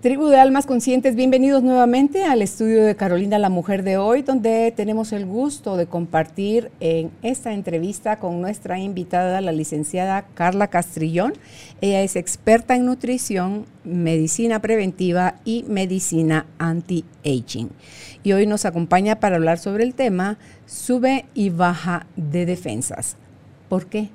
Tribu de Almas Conscientes, bienvenidos nuevamente al estudio de Carolina la Mujer de hoy, donde tenemos el gusto de compartir en esta entrevista con nuestra invitada, la licenciada Carla Castrillón. Ella es experta en nutrición, medicina preventiva y medicina anti-aging. Y hoy nos acompaña para hablar sobre el tema sube y baja de defensas. ¿Por qué?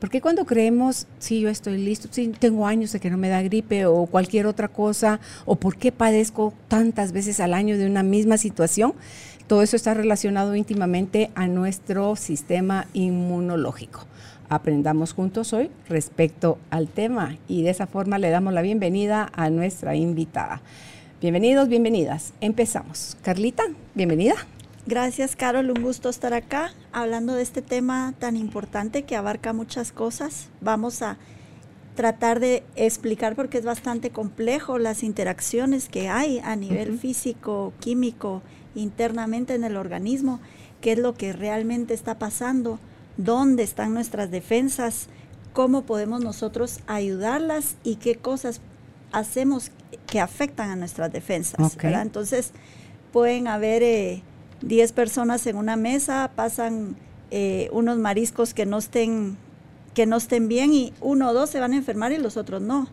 Porque cuando creemos, sí, yo estoy listo, sí, tengo años de que no me da gripe o cualquier otra cosa, o por qué padezco tantas veces al año de una misma situación, todo eso está relacionado íntimamente a nuestro sistema inmunológico. Aprendamos juntos hoy respecto al tema y de esa forma le damos la bienvenida a nuestra invitada. Bienvenidos, bienvenidas. Empezamos. Carlita, bienvenida. Gracias, Carol. Un gusto estar acá hablando de este tema tan importante que abarca muchas cosas. Vamos a tratar de explicar porque es bastante complejo las interacciones que hay a nivel físico, químico, internamente en el organismo, qué es lo que realmente está pasando, dónde están nuestras defensas, cómo podemos nosotros ayudarlas y qué cosas hacemos que afectan a nuestras defensas. Entonces, pueden haber... Eh, 10 personas en una mesa, pasan eh, unos mariscos que no estén que no estén bien y uno o dos se van a enfermar y los otros no.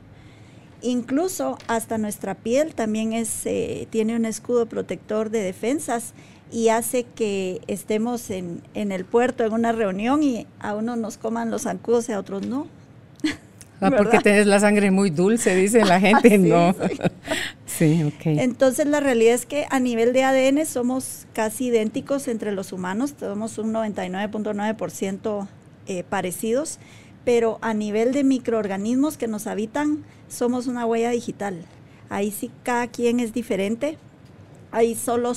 Incluso hasta nuestra piel también es, eh, tiene un escudo protector de defensas y hace que estemos en, en, el puerto en una reunión y a uno nos coman los zancudos y a otros no. Ah, porque tienes la sangre muy dulce, dice la gente, no. Sí. ok. Entonces la realidad es que a nivel de ADN somos casi idénticos entre los humanos, somos un 99.9% eh, parecidos, pero a nivel de microorganismos que nos habitan somos una huella digital. Ahí sí cada quien es diferente, ahí solo,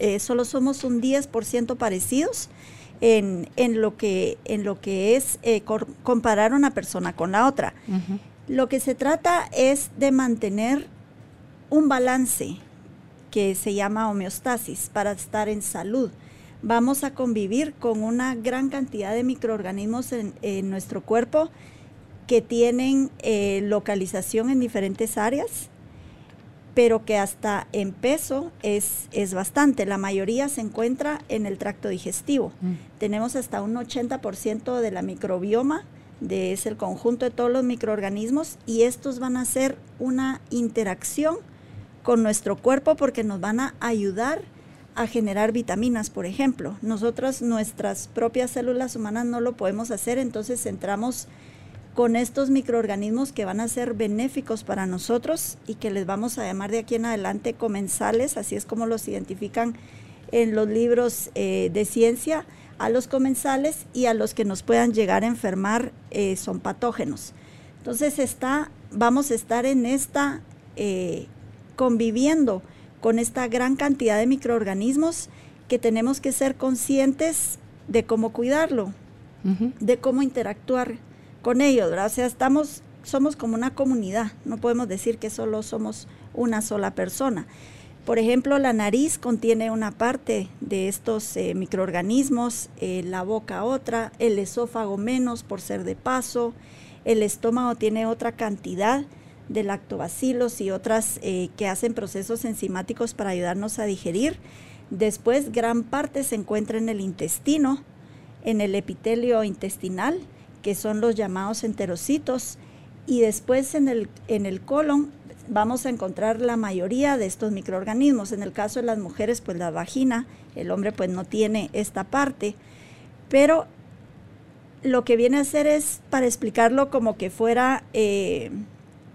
eh, solo somos un 10% parecidos en, en, lo, que, en lo que es eh, comparar una persona con la otra. Lo que se trata es de mantener un balance que se llama homeostasis para estar en salud. Vamos a convivir con una gran cantidad de microorganismos en, nuestro cuerpo que tienen eh, localización en diferentes áreas pero que hasta en peso es, es bastante. La mayoría se encuentra en el tracto digestivo. Mm. Tenemos hasta un 80% de la microbioma, de, es el conjunto de todos los microorganismos, y estos van a hacer una interacción con nuestro cuerpo porque nos van a ayudar a generar vitaminas, por ejemplo. Nosotras, nuestras propias células humanas no lo podemos hacer, entonces entramos con estos microorganismos que van a ser benéficos para nosotros y que les vamos a llamar de aquí en adelante comensales, así es como los identifican en los libros eh, de ciencia, a los comensales y a los que nos puedan llegar a enfermar eh, son patógenos. Entonces está, vamos a estar en esta, eh, conviviendo con esta gran cantidad de microorganismos que tenemos que ser conscientes de cómo cuidarlo, de cómo interactuar con ellos, ¿verdad? O sea, estamos, somos como una comunidad, no podemos decir que solo somos una sola persona. Por ejemplo, la nariz contiene una parte de estos eh, microorganismos, eh, la boca otra, el esófago menos por ser de paso, el estómago tiene otra cantidad de lactobacilos y otras eh, que hacen procesos enzimáticos para ayudarnos a digerir. Después, gran parte se encuentra en el intestino, en el epitelio intestinal, que son los llamados enterocitos, y después en el, en el colon vamos a encontrar la mayoría de estos microorganismos. En el caso de las mujeres, pues la vagina, el hombre pues no tiene esta parte, pero lo que viene a hacer es para explicarlo como que fuera eh,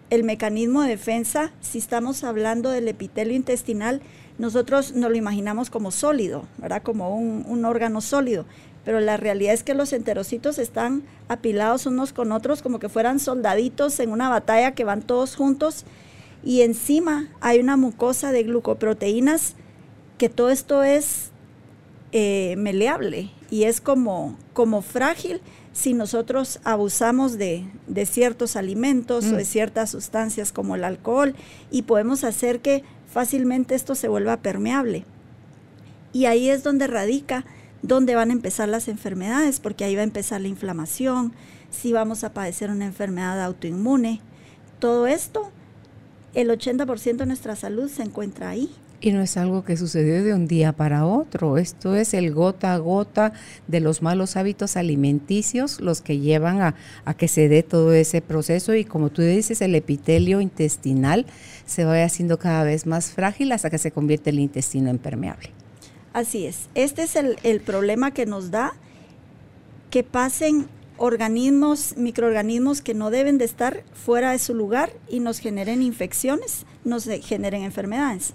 el mecanismo de defensa, si estamos hablando del epitelio intestinal, nosotros nos lo imaginamos como sólido, ¿verdad? Como un, un órgano sólido, pero la realidad es que los enterocitos están apilados unos con otros como que fueran soldaditos en una batalla que van todos juntos y encima hay una mucosa de glucoproteínas que todo esto es eh, meleable y es como, como frágil si nosotros abusamos de, ciertos alimentos o de mm. ciertas sustancias como el alcohol y podemos hacer que fácilmente esto se vuelva permeable. Y ahí es donde radica, donde van a empezar las enfermedades, porque ahí va a empezar la inflamación, si vamos a padecer una enfermedad autoinmune. Todo esto, el 80% de nuestra salud se encuentra ahí. Y no es algo que sucedió de un día para otro, esto es el gota a gota de los malos hábitos alimenticios los que llevan a, a, que se dé todo ese proceso y como tú dices, el epitelio intestinal se va haciendo cada vez más frágil hasta que se convierte el intestino en permeable. Así es, este es el, el problema que nos da que pasen organismos, microorganismos que no deben de estar fuera de su lugar y nos generen infecciones, nos generen enfermedades.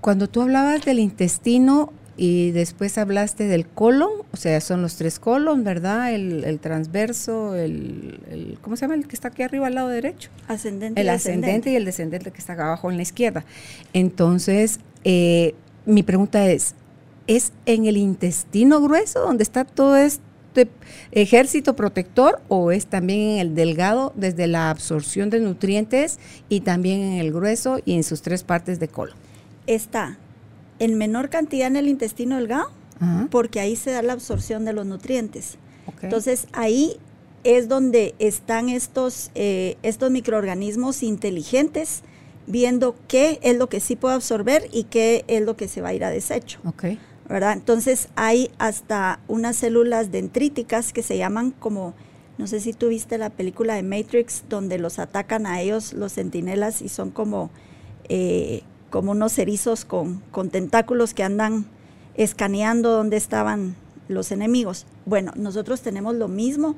Cuando tú hablabas del intestino y después hablaste del colon, o sea, son los tres colon, ¿verdad? El, transverso, el, ¿cómo se llama? El que está aquí arriba al lado derecho. Ascendente. El ascendente y el descendente que está acá abajo en la izquierda. Entonces, eh, mi pregunta es, ¿es en el intestino grueso donde está todo este ejército protector o es también en el delgado desde la absorción de nutrientes y también en el grueso y en sus tres partes de colon? está en menor cantidad en el intestino delgado, porque ahí se da la absorción de los nutrientes. Entonces ahí es donde están estos, eh, estos microorganismos inteligentes viendo qué es lo que sí puede absorber y qué es lo que se va a ir a desecho. ¿Verdad? Entonces hay hasta unas células dendríticas que se llaman como, no sé si tú viste la película de Matrix, donde los atacan a ellos los centinelas y son como eh, como unos erizos con, tentáculos que andan escaneando dónde estaban los enemigos. Bueno, nosotros tenemos lo mismo,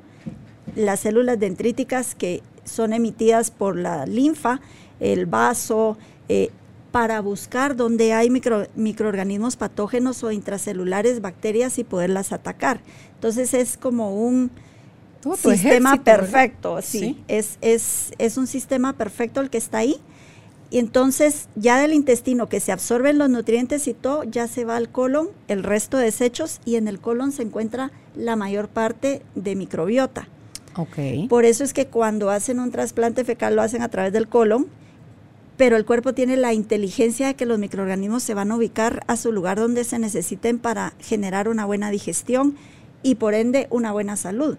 las células dendríticas que son emitidas por la linfa, el vaso, eh, para buscar dónde hay microorganismos patógenos o intracelulares, bacterias y poderlas atacar. Entonces es como un sistema perfecto, sí, Es, es, es un sistema perfecto el que está ahí y entonces ya del intestino que se absorben los nutrientes y todo, ya se va al colon el resto de desechos y en el colon se encuentra la mayor parte de microbiota. Okay. Por eso es que cuando hacen un trasplante fecal lo hacen a través del colon, pero el cuerpo tiene la inteligencia de que los microorganismos se van a ubicar a su lugar donde se necesiten para generar una buena digestión y por ende una buena salud,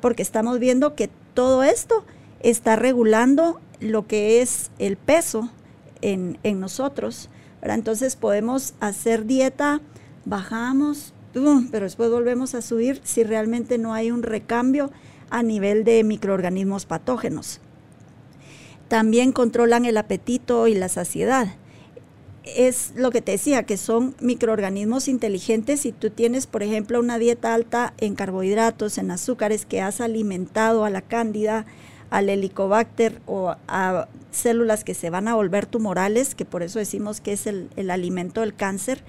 porque estamos viendo que todo esto está regulando lo que es el peso en, nosotros. Entonces podemos hacer dieta, bajamos, pero después volvemos a subir si realmente no hay un recambio a nivel de microorganismos patógenos. También controlan el apetito y la saciedad. Es lo que te decía, que son microorganismos inteligentes. Si tú tienes, por ejemplo, una dieta alta en carbohidratos, en azúcares, que has alimentado a la cándida, al helicobacter o a células que se van a volver tumorales, que por eso decimos que es el, alimento del cáncer.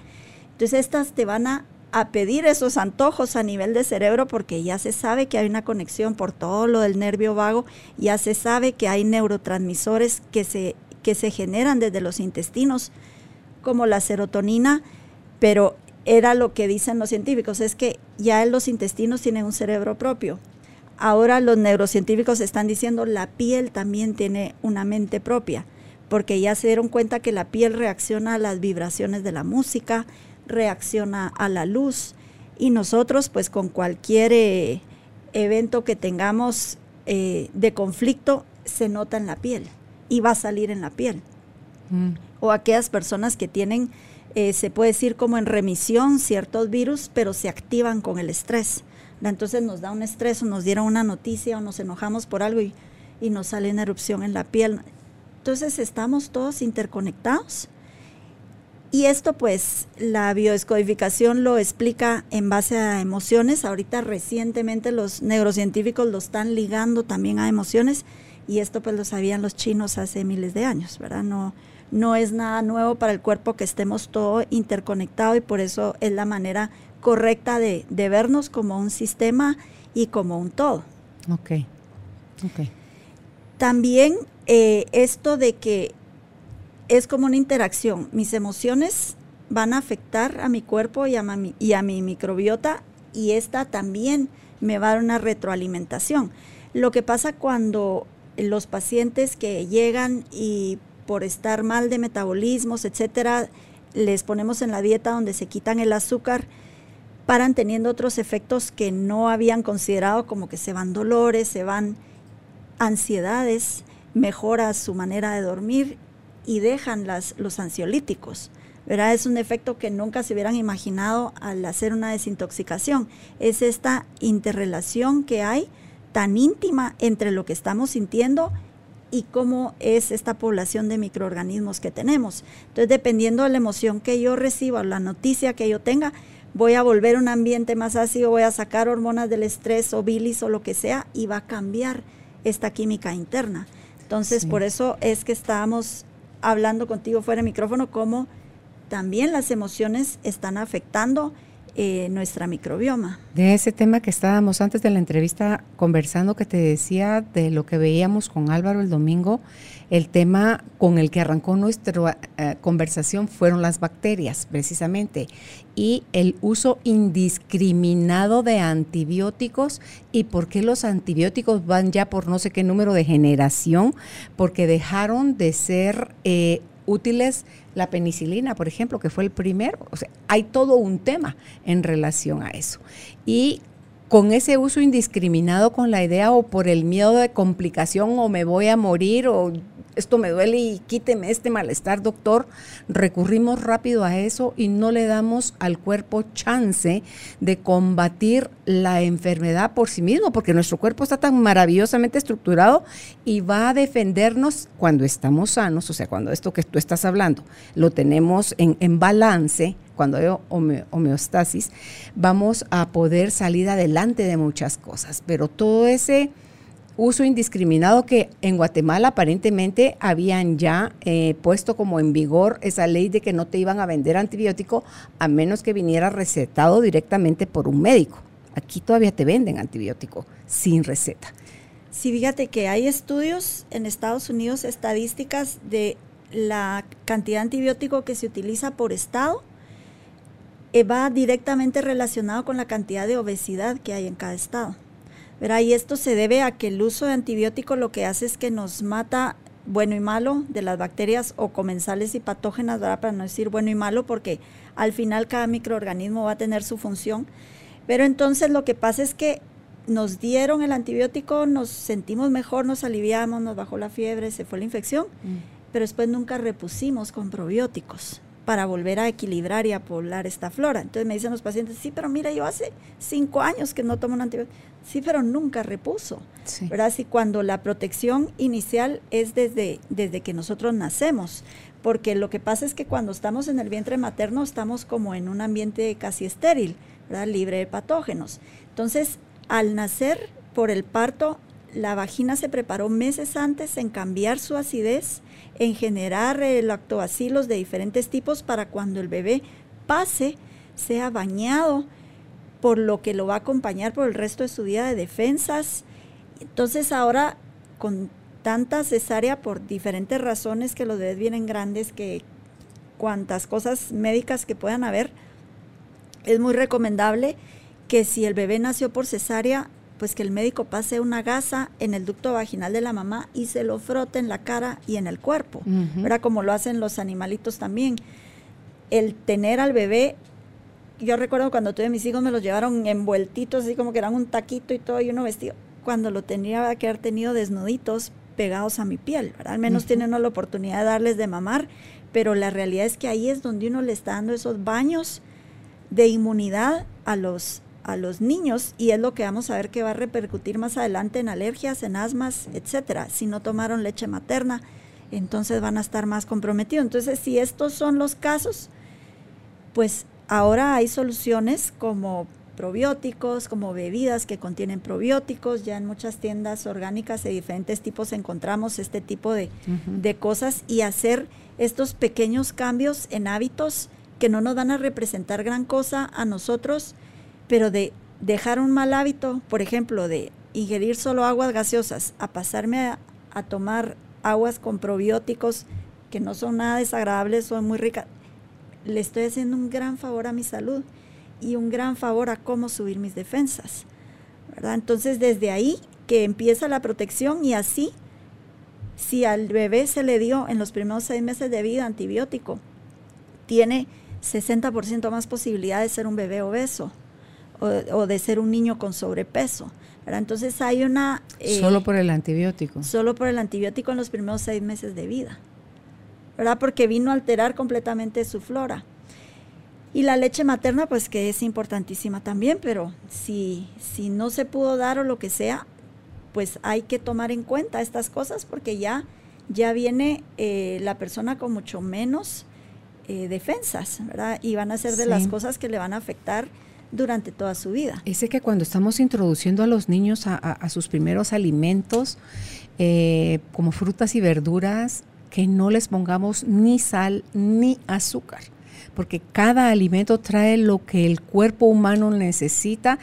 Entonces estas te van a, pedir esos antojos a nivel de cerebro porque ya se sabe que hay una conexión por todo lo del nervio vago, ya se sabe que hay neurotransmisores que se, que se generan desde los intestinos, como la serotonina, pero era lo que dicen los científicos, es que ya los intestinos tienen un cerebro propio. Ahora los neurocientíficos están diciendo la piel también tiene una mente propia, porque ya se dieron cuenta que la piel reacciona a las vibraciones de la música, reacciona a la luz y nosotros pues con cualquier eh, evento que tengamos eh, de conflicto se nota en la piel y va a salir en la piel. Mm. O aquellas personas que tienen, eh, se puede decir como en remisión ciertos virus, pero se activan con el estrés entonces nos da un estrés o nos dieron una noticia o nos enojamos por algo y, nos sale una erupción en la piel. Entonces estamos todos interconectados. Y esto pues la biodescodificación lo explica en base a emociones. Ahorita recientemente los neurocientíficos lo están ligando también a emociones y esto pues lo sabían los chinos hace miles de años, ¿verdad? No, no es nada nuevo para el cuerpo que estemos todo interconectado y por eso es la manera correcta de, vernos como un sistema y como un todo. Ok, ok. También eh, esto de que es como una interacción, mis emociones van a afectar a mi cuerpo y a mi, microbiota y esta también me va a dar una retroalimentación. Lo que pasa cuando los pacientes que llegan y por estar mal de metabolismos, etcétera, les ponemos en la dieta donde se quitan el azúcar, paran teniendo otros efectos que no habían considerado, como que se van dolores, se van ansiedades, mejora su manera de dormir y dejan las, los ansiolíticos. ¿verdad? Es un efecto que nunca se hubieran imaginado al hacer una desintoxicación. Es esta interrelación que hay tan íntima entre lo que estamos sintiendo y cómo es esta población de microorganismos que tenemos. Entonces, dependiendo de la emoción que yo reciba, la noticia que yo tenga, voy a volver a un ambiente más ácido, voy a sacar hormonas del estrés o bilis o lo que sea y va a cambiar esta química interna. Entonces, por eso es que estábamos hablando contigo fuera de micrófono, cómo también las emociones están afectando eh, nuestra microbioma. De ese tema que estábamos antes de la entrevista conversando, que te decía de lo que veíamos con Álvaro el domingo, el tema con el que arrancó nuestra eh, conversación fueron las bacterias, precisamente, y el uso indiscriminado de antibióticos y por qué los antibióticos van ya por no sé qué número de generación, porque dejaron de ser eh, útiles la penicilina, por ejemplo, que fue el primero. O sea, hay todo un tema en relación a eso. Y con ese uso indiscriminado con la idea o por el miedo de complicación o me voy a morir o esto me duele y quíteme este malestar, doctor, recurrimos rápido a eso y no le damos al cuerpo chance de combatir la enfermedad por sí mismo, porque nuestro cuerpo está tan maravillosamente estructurado y va a defendernos cuando estamos sanos, o sea, cuando esto que tú estás hablando lo tenemos en, en balance, cuando hay homeostasis, vamos a poder salir adelante de muchas cosas, pero todo ese uso indiscriminado que en Guatemala aparentemente habían ya eh, puesto como en vigor esa ley de que no te iban a vender antibiótico a menos que viniera recetado directamente por un médico. Aquí todavía te venden antibiótico sin receta. Sí, fíjate que hay estudios en Estados Unidos, estadísticas de la cantidad de antibiótico que se utiliza por estado, eh, va directamente relacionado con la cantidad de obesidad que hay en cada estado. Y esto se debe a que el uso de antibióticos lo que hace es que nos mata bueno y malo de las bacterias o comensales y patógenas, ¿verdad? para no decir bueno y malo, porque al final cada microorganismo va a tener su función. Pero entonces lo que pasa es que nos dieron el antibiótico, nos sentimos mejor, nos aliviamos, nos bajó la fiebre, se fue la infección, mm. pero después nunca repusimos con probióticos para volver a equilibrar y a poblar esta flora. Entonces me dicen los pacientes, sí, pero mira, yo hace cinco años que no tomo un antibiótico. Sí, pero nunca repuso. ¿Verdad? Si cuando la protección inicial es desde, desde que nosotros nacemos. Porque lo que pasa es que cuando estamos en el vientre materno estamos como en un ambiente casi estéril, ¿verdad? libre de patógenos. Entonces, al nacer por el parto, la vagina se preparó meses antes en cambiar su acidez en generar eh, lactobacilos de diferentes tipos para cuando el bebé pase, sea bañado, por lo que lo va a acompañar por el resto de su vida de defensas. Entonces ahora con tanta cesárea por diferentes razones que los bebés vienen grandes, que cuantas cosas médicas que puedan haber, es muy recomendable que si el bebé nació por cesárea, pues que el médico pase una gasa en el ducto vaginal de la mamá y se lo frote en la cara y en el cuerpo, Era Como lo hacen los animalitos también. El tener al bebé, yo recuerdo cuando tuve mis hijos me los llevaron envueltitos, así como que eran un taquito y todo, y uno vestido. Cuando lo tenía que haber tenido desnuditos pegados a mi piel, Al menos tienen la oportunidad de darles de mamar, pero la realidad es que ahí es donde uno le está dando esos baños de inmunidad a los a los niños y es lo que vamos a ver que va a repercutir más adelante en alergias, en asmas, etcétera. Si no tomaron leche materna, entonces van a estar más comprometidos. Entonces, si estos son los casos, pues ahora hay soluciones como probióticos, como bebidas que contienen probióticos. Ya en muchas tiendas orgánicas de diferentes tipos encontramos este tipo de, de cosas y hacer estos pequeños cambios en hábitos que no nos van a representar gran cosa a nosotros, pero de dejar un mal hábito, por ejemplo, de ingerir solo aguas gaseosas, a pasarme a, tomar aguas con probióticos que no son nada desagradables, son muy ricas, le estoy haciendo un gran favor a mi salud. y un gran favor a cómo subir mis defensas. Entonces desde ahí que empieza la protección y así, si al bebé se le dio en los primeros seis meses de vida antibiótico, tiene 60% más posibilidad de ser un bebé obeso o, de ser un niño con sobrepeso. Entonces hay una... Eh, solo por el antibiótico. Solo por el antibiótico en los primeros seis meses de vida. ¿Verdad? Porque vino a alterar completamente su flora. Y la leche materna, pues que es importantísima también, pero si, si no se pudo dar o lo que sea, pues hay que tomar en cuenta estas cosas porque ya, ya viene eh, la persona con mucho menos eh, defensas, ¿verdad? Y van a ser de las cosas que le van a afectar durante toda su vida. Ese que cuando estamos introduciendo a los niños a, sus primeros alimentos, eh, como frutas y verduras, que no les pongamos ni sal ni azúcar, porque cada alimento trae lo que el cuerpo humano necesita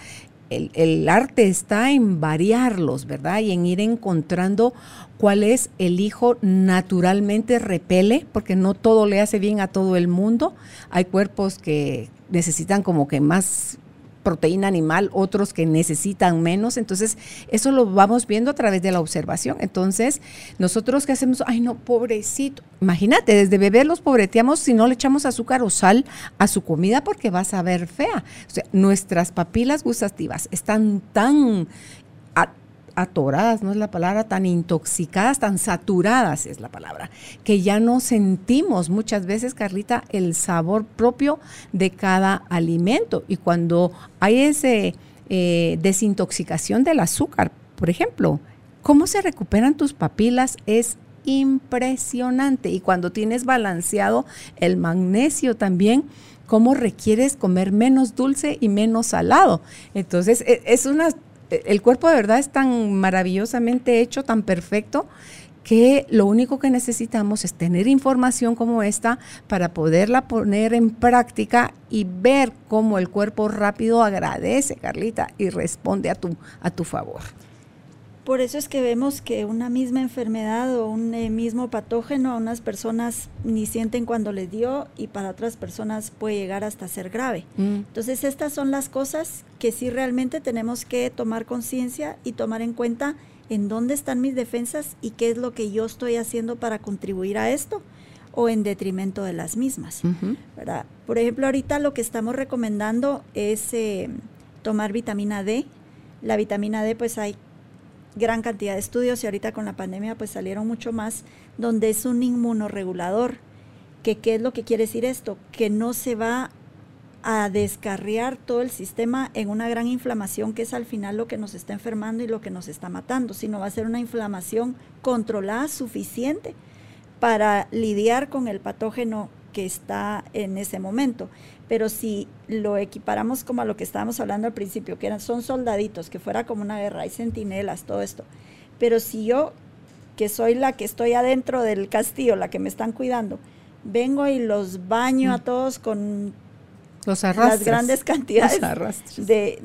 el, arte está en variarlos, ¿verdad? Y en ir encontrando cuál es el hijo naturalmente repele, porque no todo le hace bien a todo el mundo. Hay cuerpos que necesitan como que más proteína animal, otros que necesitan menos. Entonces, eso lo vamos viendo a través de la observación. Entonces, nosotros que hacemos, ay no, pobrecito. Imagínate, desde bebé los pobreteamos si no le echamos azúcar o sal a su comida porque va a saber fea. O sea, nuestras papilas gustativas están tan atoradas, no es la palabra, tan intoxicadas, tan saturadas es la palabra, que ya no sentimos muchas veces, Carlita, el sabor propio de cada alimento. Y cuando hay esa eh, desintoxicación del azúcar, por ejemplo, cómo se recuperan tus papilas es impresionante. Y cuando tienes balanceado el magnesio también, cómo requieres comer menos dulce y menos salado. Entonces, e, es una el cuerpo de verdad es tan maravillosamente hecho, tan perfecto, que lo único que necesitamos es tener información como esta para poderla poner en práctica y ver cómo el cuerpo rápido agradece, Carlita, y responde a tu, a tu favor. Por eso es que vemos que una misma enfermedad o un eh, mismo patógeno a unas personas ni sienten cuando les dio y para otras personas puede llegar hasta ser grave. Mm. Entonces estas son las cosas que sí realmente tenemos que tomar conciencia y tomar en cuenta en dónde están mis defensas y qué es lo que yo estoy haciendo para contribuir a esto o en detrimento de las mismas. Por ejemplo, ahorita lo que estamos recomendando es eh, tomar vitamina D. La vitamina D pues hay gran cantidad de estudios y ahorita con la pandemia pues salieron mucho más, donde es un inmunoregulador. Que, ¿Qué es lo que quiere decir esto? Que no se va a descarriar todo el sistema en una gran inflamación que es al final lo que nos está enfermando y lo que nos está matando, sino va a ser una inflamación controlada suficiente para lidiar con el patógeno que está en ese momento. Pero si lo equiparamos como a lo que estábamos hablando al principio, que eran, son soldaditos, que fuera como una guerra, hay centinelas, todo esto. Pero si yo, que soy la que estoy adentro del castillo, la que me están cuidando, vengo y los baño a mm. todos con los las grandes cantidades de,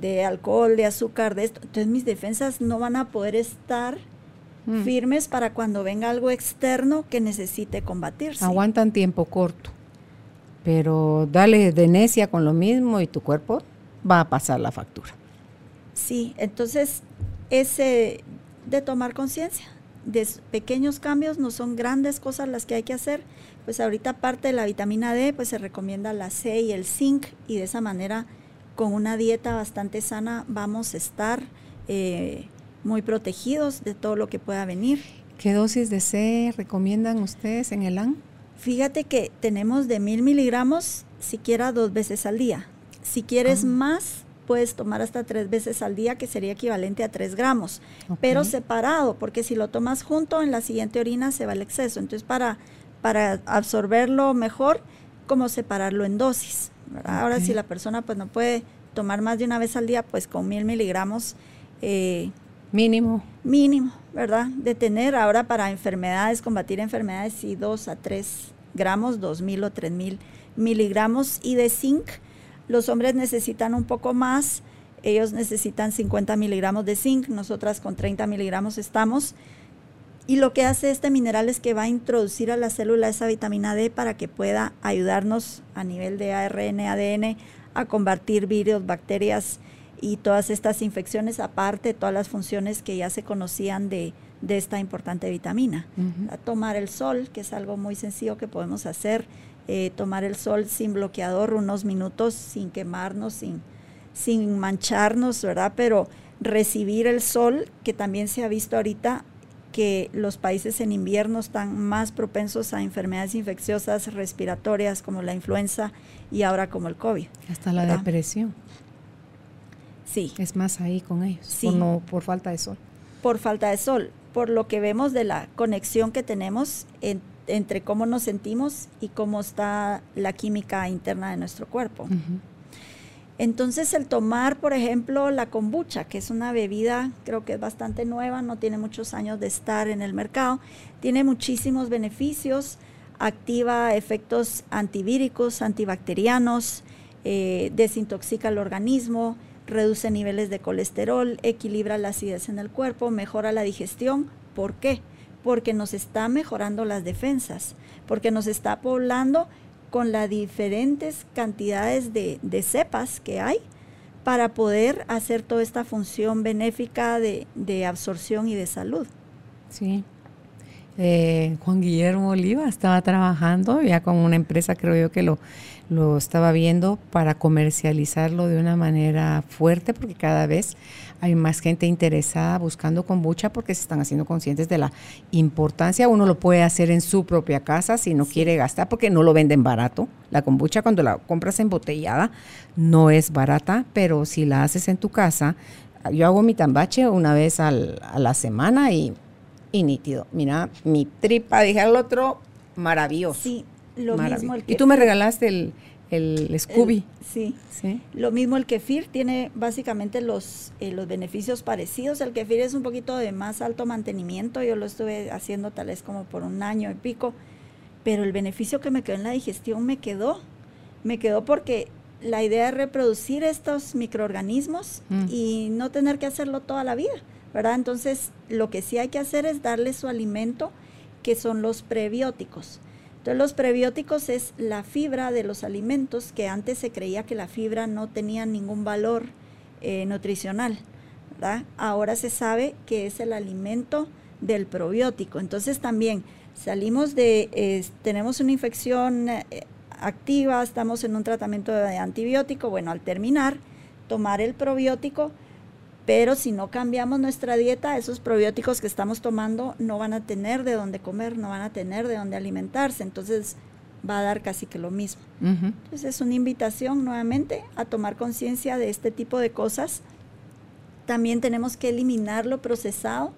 de, alcohol, de azúcar, de esto. Entonces mis defensas no van a poder estar mm. firmes para cuando venga algo externo que necesite combatirse. Aguantan tiempo corto pero dale de necia con lo mismo y tu cuerpo va a pasar la factura. Sí, entonces ese de tomar conciencia de pequeños cambios no son grandes cosas las que hay que hacer. Pues ahorita aparte de la vitamina D, pues se recomienda la C y el zinc y de esa manera con una dieta bastante sana vamos a estar eh, muy protegidos de todo lo que pueda venir. ¿Qué dosis de C recomiendan ustedes en el AN? Fíjate que tenemos de mil miligramos siquiera dos veces al día. Si quieres ah. más, puedes tomar hasta tres veces al día, que sería equivalente a tres gramos, pero separado, porque si lo tomas junto, en la siguiente orina se va el exceso. Entonces, para, para absorberlo mejor, como separarlo en dosis. Ahora, si la persona pues no puede tomar más de una vez al día, pues con mil miligramos. Eh, mínimo. Mínimo, ¿verdad? De tener ahora para enfermedades, combatir enfermedades, y dos a tres gramos, 2.000 o 3.000 miligramos. Y de zinc, los hombres necesitan un poco más, ellos necesitan 50 miligramos de zinc, nosotras con 30 miligramos estamos. Y lo que hace este mineral es que va a introducir a la célula esa vitamina D para que pueda ayudarnos a nivel de ARN, ADN a combatir virus, bacterias y todas estas infecciones, aparte de todas las funciones que ya se conocían de, esta importante vitamina. tomar el sol, que es algo muy sencillo que podemos hacer, eh, tomar el sol sin bloqueador unos minutos, sin quemarnos, sin, sin mancharnos, ¿verdad? Pero recibir el sol, que también se ha visto ahorita que los países en invierno están más propensos a enfermedades infecciosas respiratorias como la influenza y ahora como el COVID. Hasta la depresión. Sí. Es más ahí con ellos. Sí. Por, no, por falta de sol. Por falta de sol. Por lo que vemos de la conexión que tenemos entre cómo nos sentimos y cómo está la química interna de nuestro cuerpo. Entonces el tomar, por ejemplo, la kombucha, que es una bebida, creo que es bastante nueva, no tiene muchos años de estar en el mercado, tiene muchísimos beneficios, activa efectos antivíricos, antibacterianos, eh, desintoxica el organismo, reduce niveles de colesterol, equilibra la acidez en el cuerpo, mejora la digestión. ¿Por qué? Porque nos está mejorando las defensas, porque nos está poblando con las diferentes cantidades de, cepas que hay para poder hacer toda esta función benéfica de, absorción y de salud. Sí. Eh, Juan Guillermo Oliva estaba trabajando ya con una empresa, creo yo que lo lo estaba viendo para comercializarlo de una manera fuerte porque cada vez hay más gente interesada buscando kombucha porque se están haciendo conscientes de la importancia. Uno lo puede hacer en su propia casa si no quiere gastar porque no lo venden barato. La kombucha cuando la compras embotellada no es barata, pero si la haces en tu casa, yo hago mi tambache una vez a la semana y, y nítido. Mira, mi tripa, dije al otro, maravilloso. Sí, lo mismo el Y tú me regalaste el, el Scooby. sí. sí. Lo mismo el kefir tiene básicamente los, eh, los beneficios parecidos. El kefir es un poquito de más alto mantenimiento. Yo lo estuve haciendo tal vez como por un año y pico. Pero el beneficio que me quedó en la digestión me quedó. Me quedó porque la idea es reproducir estos microorganismos mm. y no tener que hacerlo toda la vida, Entonces, lo que sí hay que hacer es darle su alimento, que son los prebióticos. Entonces los prebióticos es la fibra de los alimentos que antes se creía que la fibra no tenía ningún valor eh, nutricional. Ahora se sabe que es el alimento del probiótico. Entonces también salimos de, tenemos una infección eh, activa, estamos en un tratamiento de antibiótico. Bueno, al terminar, tomar el probiótico pero si no cambiamos nuestra dieta, esos probióticos que estamos tomando no van a tener de dónde comer, no van a tener de dónde alimentarse. Entonces va a dar casi que lo mismo. Entonces es una invitación nuevamente a tomar conciencia de este tipo de cosas. También tenemos que eliminar lo procesado,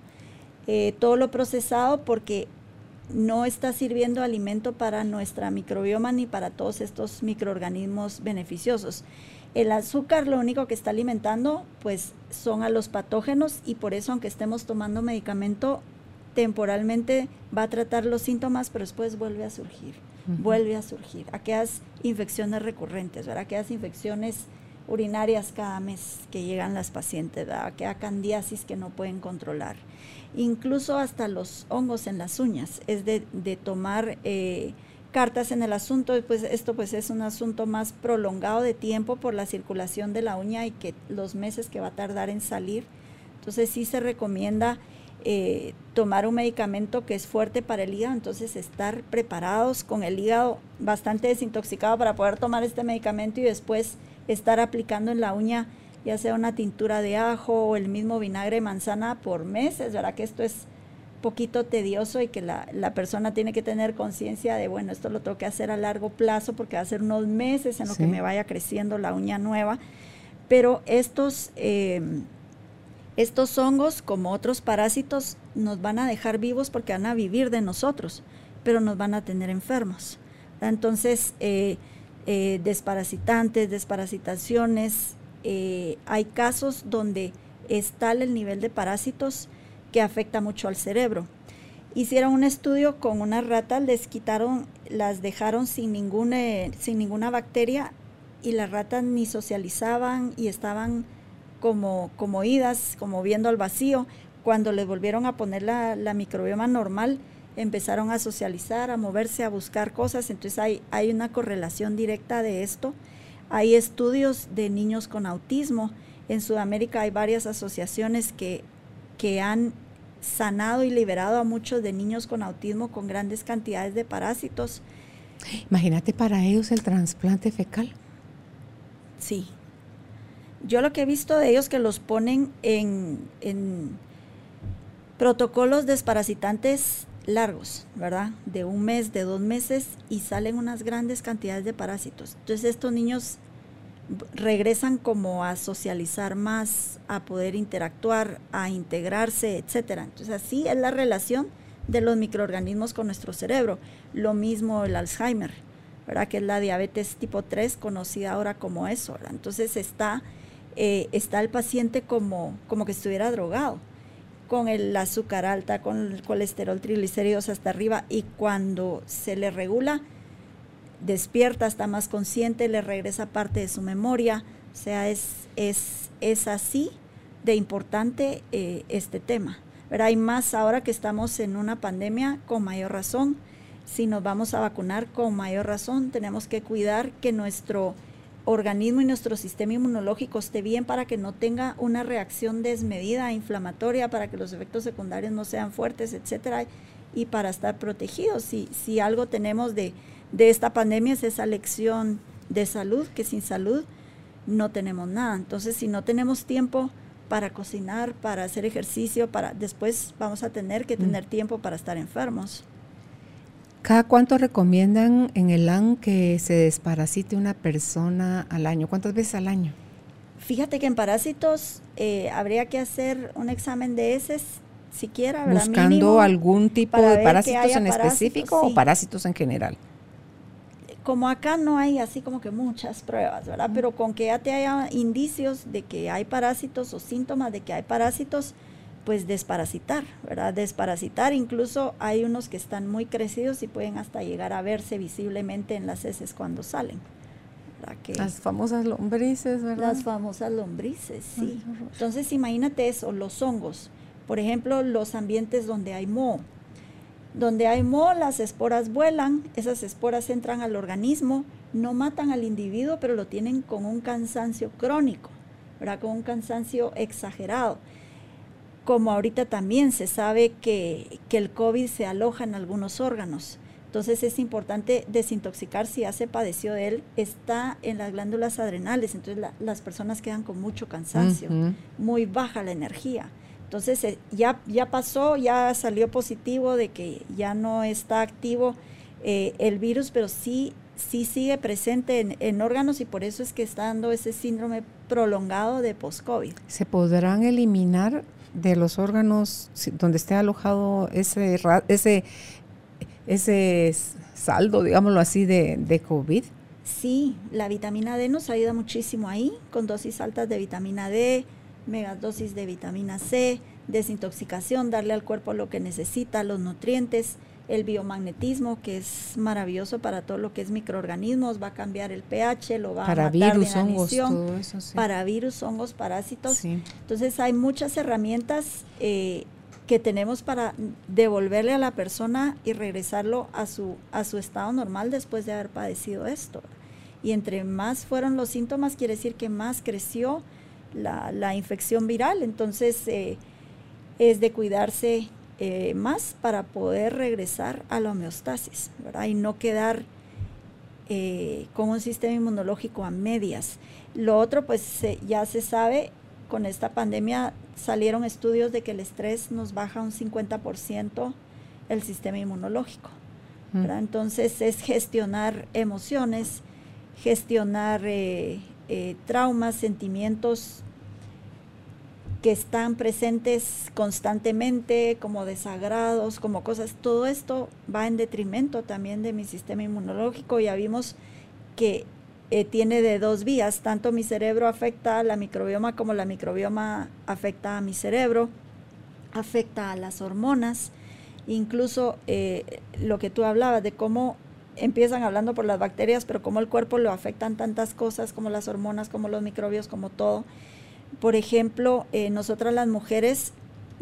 eh, todo lo procesado porque no está sirviendo alimento para nuestra microbioma ni para todos estos microorganismos beneficiosos. El azúcar lo único que está alimentando pues son a los patógenos y por eso aunque estemos tomando medicamento temporalmente va a tratar los síntomas, pero después vuelve a surgir, vuelve a surgir. Aquellas infecciones recurrentes, ¿verdad? Aquellas infecciones urinarias cada mes que llegan las pacientes, ¿verdad? Aquella candiasis que no pueden controlar. Incluso hasta los hongos en las uñas, es de, de tomar eh, cartas en el asunto, pues esto pues es un asunto más prolongado de tiempo por la circulación de la uña y que los meses que va a tardar en salir. Entonces sí se recomienda eh, tomar un medicamento que es fuerte para el hígado, entonces estar preparados con el hígado bastante desintoxicado para poder tomar este medicamento y después estar aplicando en la uña ya sea una tintura de ajo o el mismo vinagre de manzana por meses, ¿verdad? Que esto es poquito tedioso y que la, persona tiene que tener conciencia de, bueno, esto lo tengo que hacer a largo plazo porque va a ser unos meses en lo que me vaya creciendo la uña nueva. Pero estos, eh, estos hongos, como otros parásitos, nos van a dejar vivos porque van a vivir de nosotros, pero nos van a tener enfermos. Entonces, eh, eh, desparasitantes, desparasitaciones, hay casos donde está el nivel de parásitos que afecta mucho al cerebro. Hicieron un estudio con unas ratas, les quitaron, las dejaron sin, ninguna, sin ninguna bacteria y las ratas ni socializaban y estaban como, como idas, como viendo al vacío. Cuando les volvieron a poner la, la microbioma normal, empezaron a socializar, a moverse, a buscar cosas. Entonces hay, hay una correlación directa de esto. Hay estudios de niños con autismo. En Sudamérica hay varias asociaciones que, que han sanado y liberado a muchos de niños con autismo con grandes cantidades de parásitos. Imagínate para ellos el trasplante fecal. Sí. Yo lo que he visto de ellos que los ponen en, en protocolos desparasitantes largos, ¿verdad? De un mes, de dos meses y salen unas grandes cantidades de parásitos. Entonces estos niños regresan como a socializar más, a poder interactuar, a integrarse, etcétera. Entonces así es la relación de los microorganismos con nuestro cerebro. Lo mismo el Alzheimer, ¿verdad? Que es la diabetes tipo 3, conocida ahora como eso, Entonces está, eh, está el paciente como, como que estuviera drogado con el azúcar alta, con el colesterol triglicéridos hasta arriba y cuando se le regula, despierta, está más consciente, le regresa parte de su memoria, o sea, es, es, es así de importante eh, este tema. Pero hay más ahora que estamos en una pandemia con mayor razón. Si nos vamos a vacunar con mayor razón, tenemos que cuidar que nuestro organismo y nuestro sistema inmunológico esté bien para que no tenga una reacción desmedida inflamatoria, para que los efectos secundarios no sean fuertes, etcétera, y para estar protegidos. Si, si algo tenemos de, de esta pandemia es esa lección de salud, que sin salud no tenemos nada. Entonces, si no tenemos tiempo para cocinar, para hacer ejercicio, para después vamos a tener que mm. tener tiempo para estar enfermos. ¿Cada cuánto recomiendan en el AN que se desparasite una persona al año? ¿Cuántas veces al año? Fíjate que en parásitos eh, habría que hacer un examen de heces siquiera, Buscando algún tipo de parásitos en específico o parásitos en general. Como acá no hay así como que muchas pruebas, ¿verdad? Pero con que ya te haya indicios de que hay parásitos o síntomas de que hay parásitos, pues desparasitar, ¿verdad? Desparasitar, incluso hay unos que están muy crecidos y pueden hasta llegar a verse visiblemente en las heces cuando salen. las famosas lombrices, ¿verdad? Las famosas lombrices, sí. Entonces imagínate eso, los hongos. Por ejemplo, los ambientes donde hay moho. Donde hay moho, las esporas vuelan, esas esporas entran al organismo, no matan al individuo, pero lo tienen con un cansancio crónico, ¿verdad? Con un cansancio exagerado como ahorita también se sabe que, el COVID se aloja en algunos órganos. Entonces es importante desintoxicar si ya se padeció de él, está en las glándulas adrenales, entonces las personas quedan con mucho cansancio, muy baja la energía. Entonces eh, ya, ya pasó, ya salió positivo de que ya no está activo eh, el virus, pero sí, sí sigue presente en, en, órganos y por eso es que está dando ese síndrome prolongado de post-COVID. ¿Se podrán eliminar de los órganos donde esté alojado ese, ese, ese saldo, digámoslo así, de, de COVID? Sí, la vitamina D nos ayuda muchísimo ahí, con dosis altas de vitamina D, megadosis de vitamina C, desintoxicación, darle al cuerpo lo que necesita, los nutrientes el biomagnetismo, que es maravilloso para todo lo que es microorganismos, va a cambiar el pH, lo va a matar virus, de hongos, todo eso, para virus, hongos, parásitos. Entonces hay muchas herramientas eh, que tenemos para devolverle a la persona y regresarlo a su, a su estado normal después de haber padecido esto. Y entre más fueron los síntomas, quiere decir que más creció la, la infección viral. Entonces eh, es de cuidarse eh, más para poder regresar a la homeostasis, ¿verdad? Y no quedar eh, con un sistema inmunológico a medias. Lo otro, pues ya se sabe, con esta pandemia salieron estudios de que el estrés nos baja un 50% el sistema inmunológico. Mm. Entonces es gestionar emociones, gestionar eh, traumas, sentimientos que están presentes constantemente, como desagrados, como cosas, todo esto va en detrimento también de mi sistema inmunológico. Ya vimos que eh, tiene de dos vías, tanto mi cerebro afecta a la microbioma como la microbioma afecta a mi cerebro, afecta a las hormonas, incluso eh, lo que tú hablabas de cómo empiezan hablando por las bacterias, pero cómo el cuerpo lo afectan tantas cosas como las hormonas, como los microbios, como todo. Por ejemplo, eh, nosotras las mujeres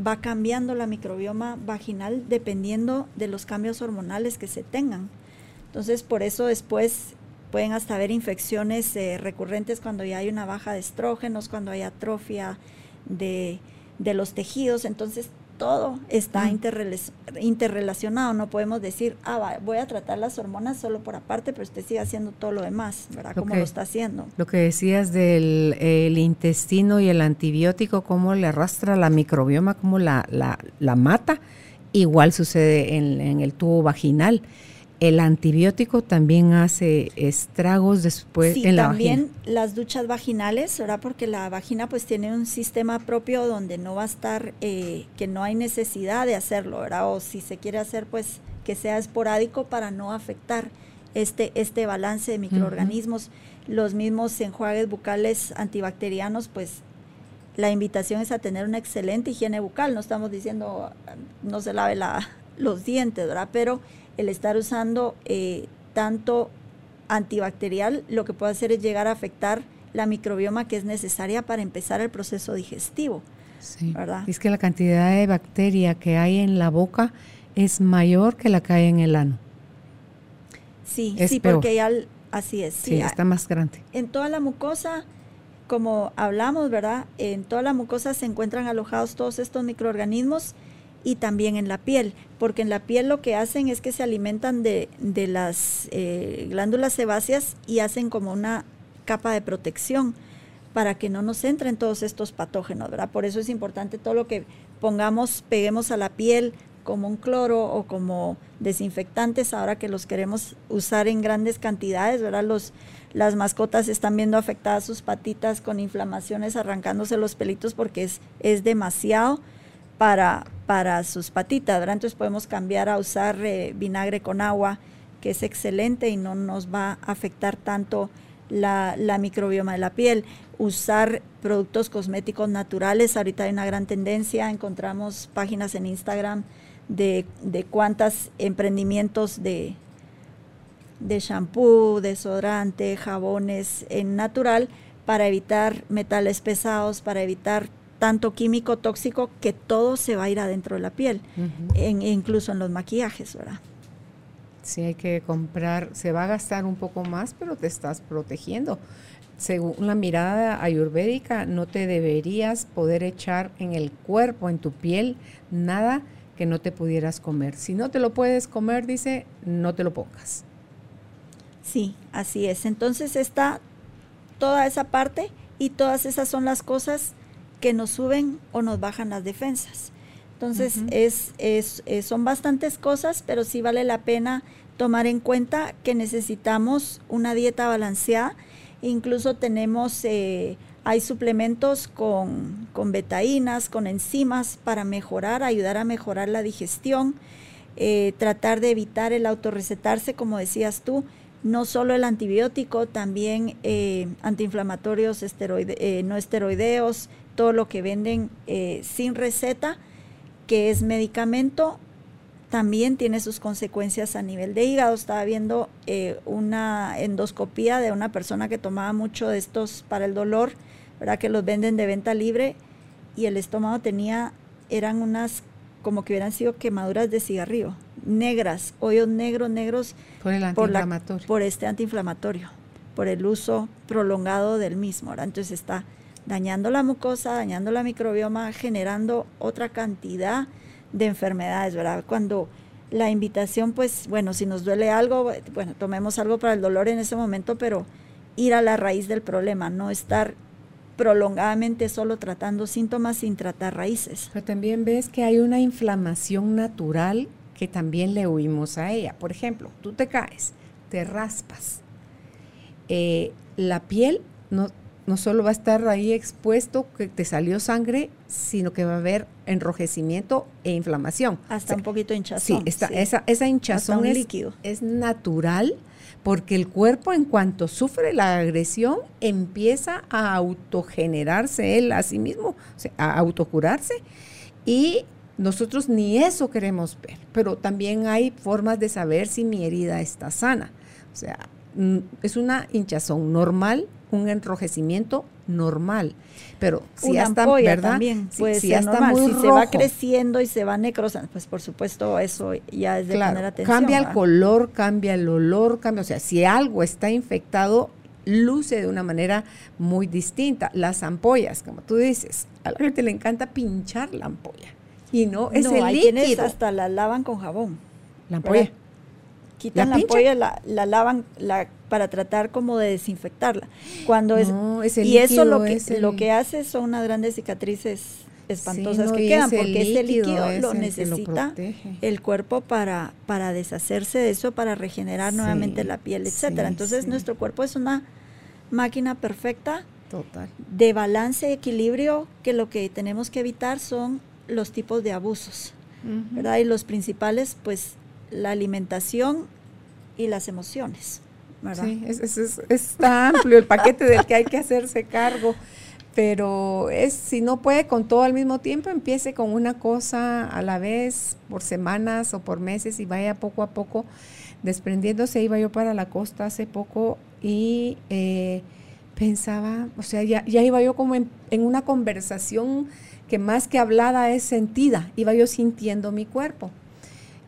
va cambiando la microbioma vaginal dependiendo de los cambios hormonales que se tengan. Entonces, por eso después pueden hasta haber infecciones eh, recurrentes cuando ya hay una baja de estrógenos, cuando hay atrofia de, de los tejidos. Entonces, todo está interrelacionado. No podemos decir, ah, voy a tratar las hormonas solo por aparte, pero usted sigue haciendo todo lo demás, ¿verdad? Como lo está haciendo. Lo que decías del intestino y el antibiótico, cómo le arrastra la microbioma, cómo la, la, la mata, igual sucede en, en el tubo vaginal el antibiótico también hace estragos después en la también las duchas vaginales, ¿verdad? Porque la vagina pues tiene un sistema propio donde no va a estar, eh, que no hay necesidad de hacerlo, ¿verdad? O si se quiere hacer pues que sea esporádico para no afectar este, este balance de microorganismos. Los mismos enjuagues bucales antibacterianos pues la invitación es a tener una excelente higiene bucal, no estamos diciendo no se lave la, los dientes, ¿verdad? Pero el estar usando eh, tanto antibacterial lo que puede hacer es llegar a afectar la microbioma que es necesaria para empezar el proceso digestivo. Sí. ¿verdad? Es que la cantidad de bacteria que hay en la boca es mayor que la que hay en el ano. Sí, sí, porque ya así es. Sí, está más grande. En toda la mucosa, como hablamos, ¿verdad? En toda la mucosa se encuentran alojados todos estos microorganismos y también en la piel, porque en la piel lo que hacen es que se alimentan de, las eh, glándulas sebáceas y hacen como una capa de protección para que no nos entren todos estos patógenos, ¿verdad? Por eso es importante todo lo que pongamos, peguemos a la piel como un cloro o como desinfectantes, ahora que los queremos usar en grandes cantidades, ¿verdad? Los, las mascotas están viendo afectadas sus patitas con inflamaciones, arrancándose los pelitos porque es, es demasiado para, para sus patitas. Entonces podemos cambiar a usar eh, vinagre con agua, que es excelente y no nos va a afectar tanto la, microbioma de la piel. Usar productos cosméticos naturales, ahorita hay una gran tendencia, encontramos páginas en Instagram de, de cuántos emprendimientos de, de shampoo, desodorante, jabones en natural para evitar metales pesados, para evitar tanto químico tóxico que todo se va a ir adentro de la piel, en, incluso en los maquillajes, ¿verdad? Sí, hay que comprar, se va a gastar un poco más, pero te estás protegiendo. Según la mirada ayurvédica, no te deberías poder echar en el cuerpo, en tu piel, nada que no te pudieras comer. Si no te lo puedes comer, dice, no te lo pongas. Sí, así es. Entonces está toda esa parte y todas esas son las cosas que nos suben o nos bajan las defensas. Entonces, es, es, son bastantes cosas, pero sí vale la pena tomar en cuenta que necesitamos una dieta balanceada. Incluso tenemos, eh, hay suplementos con, con betaínas, con enzimas para mejorar, ayudar a mejorar la digestión, eh, tratar de evitar el autorrecetarse, como decías tú, no solo el antibiótico, también eh, antiinflamatorios esteroide, no esteroideos, todo lo que venden eh, sin receta, que es medicamento, también tiene sus consecuencias a nivel de hígado. Estaba viendo eh, una endoscopía de una persona que tomaba mucho de estos para el dolor, ¿verdad? Que los venden de venta libre y el estómago tenía, eran unas como que hubieran sido quemaduras de cigarrillo, negras, hoyos negros, negros. Por el antiinflamatorio. Por, este antiinflamatorio, por el uso prolongado del mismo. Entonces está dañando la mucosa, dañando la microbioma, generando otra cantidad de enfermedades, ¿verdad? Cuando la invitación, pues, bueno, si nos duele algo, bueno, tomemos algo para el dolor en ese momento, pero ir a la raíz del problema, no estar prolongadamente solo tratando síntomas sin tratar raíces. Pero también ves que hay una inflamación natural que también le huimos a ella. Por ejemplo, tú te caes, te raspas, eh, la piel no no solo va a estar ahí expuesto que te salió sangre, sino que va a haber enrojecimiento e inflamación. Hasta un poquito hinchazón. Sí, Esa, esa hinchazón es, líquido. es natural porque el cuerpo en cuanto sufre la agresión empieza a autogenerarse él a sí mismo, a autocurarse y nosotros ni eso queremos ver, pero también hay formas de saber si mi herida está sana. O sea, mm, es una hinchazón normal, un enrojecimiento normal. Pero si Una ya está, ¿verdad? también Si- puede si ser ya está normal. muy si se va rojo, creciendo y se va necrosando, pues por supuesto eso ya es de claro, poner atención. cambia el color, cambia el olor, cambia, o sea, si algo está infectado, luce de una manera muy distinta. Las ampollas, como tú dices, a la gente le encanta pinchar la ampolla. Y no, es no, el líquido. hasta la lavan con jabón. La ampolla. ¿verdad? Quitan ¿La la, ampolla, la, la lavan la, para tratar como de desinfectarla. Cuando es, No, es y eso lo que, es el- lo que hace son unas grandes cicatrices espantosas Sí, no, que quedan, ese porque ese líquido es lo necesita el cuerpo para, para deshacerse de eso, para regenerar Sí, nuevamente la piel, etcétera. sí, Entonces nuestro cuerpo es una máquina perfecta Total. de balance y equilibrio que lo que tenemos que evitar son los tipos de abusos, ¿verdad? Y los principales, pues, la alimentación y las emociones, ¿verdad? Sí, es, está amplio el paquete del que hay que hacerse cargo, pero es si no puede con todo al mismo tiempo, empiece con una cosa a la vez, por semanas o por meses y vaya poco a poco desprendiéndose. Iba yo para la costa hace poco y eh, pensaba, o sea, ya, iba yo como en una conversación que más que hablada es sentida, iba yo sintiendo mi cuerpo.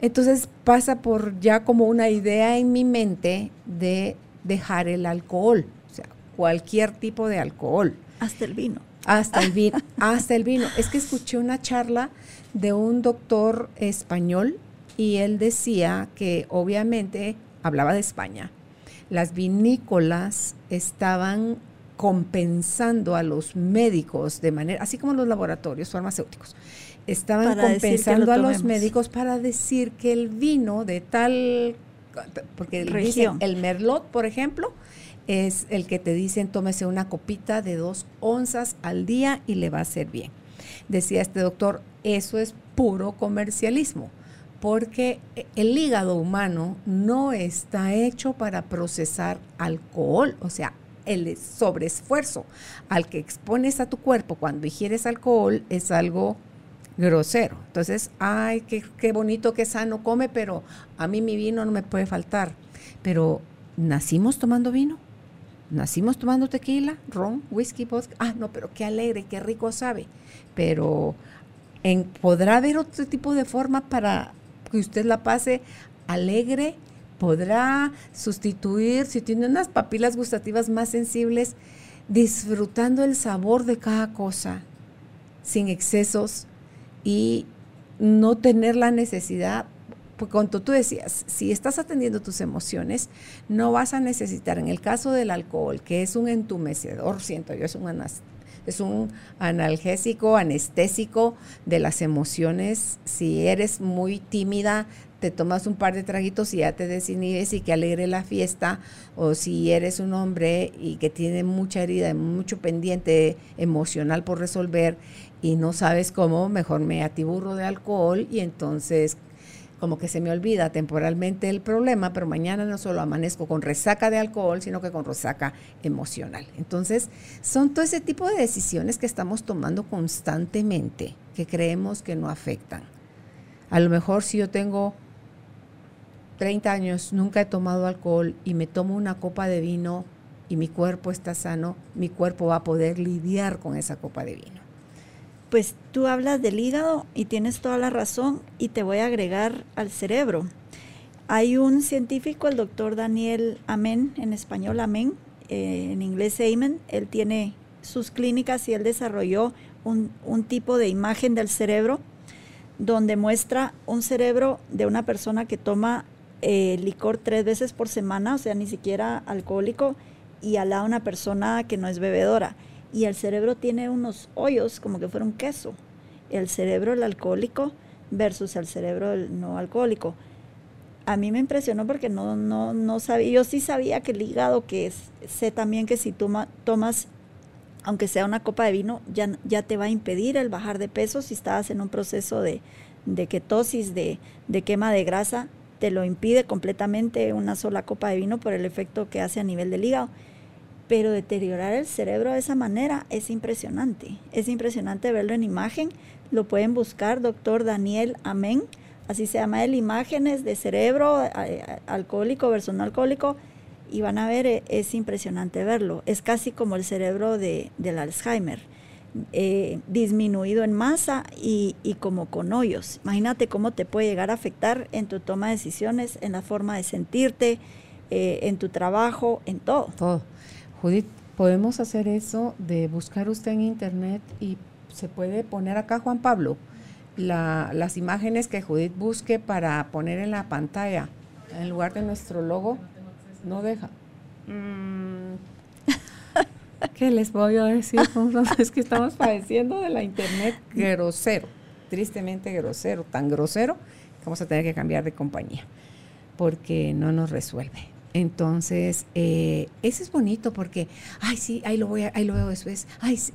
Entonces pasa por ya como una idea en mi mente de dejar el alcohol, o sea, cualquier tipo de alcohol, Hasta el vino. hasta el vino, hasta el vino. Es que escuché una charla de un doctor español y él decía que obviamente hablaba de España. Las vinícolas estaban compensando a los médicos de manera, así como los laboratorios farmacéuticos, estaban Para lo compensando a los médicos para decir que el vino de tal, porque dicen, Región. el merlot, por ejemplo, es el que te dicen tómese una copita de dos onzas al día y le va a hacer bien. Decía este doctor, eso es puro comercialismo, porque el hígado humano no está hecho para procesar alcohol, o sea, el sobreesfuerzo al que expones a tu cuerpo cuando ingieres alcohol es algo grosero. Entonces, ay, qué, qué bonito, qué sano come, pero a mí mi vino no me puede faltar. Pero, ¿nacimos tomando vino? ¿Nacimos tomando tequila, ron, whisky, vodka? Ah, no, pero qué alegre, qué rico sabe. Pero en, podrá haber otro tipo de forma para que usted la pase alegre, podrá sustituir, si tiene unas papilas gustativas más sensibles, disfrutando el sabor de cada cosa, sin excesos y no tener la necesidad, porque cuando tú decías, si estás atendiendo tus emociones, no vas a necesitar, en el caso del alcohol, que es un entumecedor, siento yo, es un, es un analgésico, anestésico de las emociones, si eres muy tímida, te tomas un par de traguitos y ya te desinhibes y que alegre la fiesta, o si eres un hombre y que tiene mucha herida, mucho pendiente emocional por resolver y no sabes cómo, mejor me atiburro de alcohol y entonces como que se me olvida temporalmente el problema, pero mañana no solo amanezco con resaca de alcohol, sino que con resaca emocional. Entonces, son todo ese tipo de decisiones que estamos tomando constantemente, que creemos que no afectan. A lo mejor si yo tengo 30 años, nunca he tomado alcohol y me tomo una copa de vino y mi cuerpo está sano, mi cuerpo va a poder lidiar con esa copa de vino. Pues tú hablas del hígado y tienes toda la razón y te voy a agregar al cerebro. Hay un científico, el doctor Daniel Amen, en español Amen, eh, en inglés Amen, él tiene sus clínicas y él desarrolló un, un tipo de imagen del cerebro donde muestra un cerebro de una persona que toma eh, licor tres veces por semana, o sea, ni siquiera alcohólico, y al lado una persona que no es bebedora y el cerebro tiene unos hoyos como que fuera un queso. El cerebro del alcohólico versus el cerebro del no alcohólico. A mí me impresionó porque no, no, no sabía, yo sí sabía que el hígado, que es, sé también que si toma, tomas, aunque sea una copa de vino, ya, ya te va a impedir el bajar de peso si estabas en un proceso de, de ketosis, de, de quema de grasa, te lo impide completamente una sola copa de vino por el efecto que hace a nivel del hígado pero deteriorar el cerebro de esa manera es impresionante. Es impresionante verlo en imagen. Lo pueden buscar, doctor Daniel Amén, así se llama él, imágenes de cerebro a- a- alcohólico versus no alcohólico. y van a ver, e, es impresionante verlo. Es casi como el cerebro de, del Alzheimer, eh, disminuido en masa y, como con hoyos. Imagínate cómo te puede llegar a afectar en tu toma de decisiones, en la forma de sentirte, eh, en tu trabajo, en todo. Todo. Judith, podemos hacer eso de buscar usted en internet y se puede poner acá, Juan Pablo, las imágenes que Judith busque para poner en la pantalla en lugar de nuestro logo no deja. Mm. ¿Qué les voy a decir? es que estamos padeciendo de la internet grosero, tristemente grosero, tan grosero que vamos a tener que cambiar de compañía porque no nos resuelve. Entonces, eh, ese es bonito porque, ay, sí, ahí lo voy, a, ahí lo veo después. Ay, sí.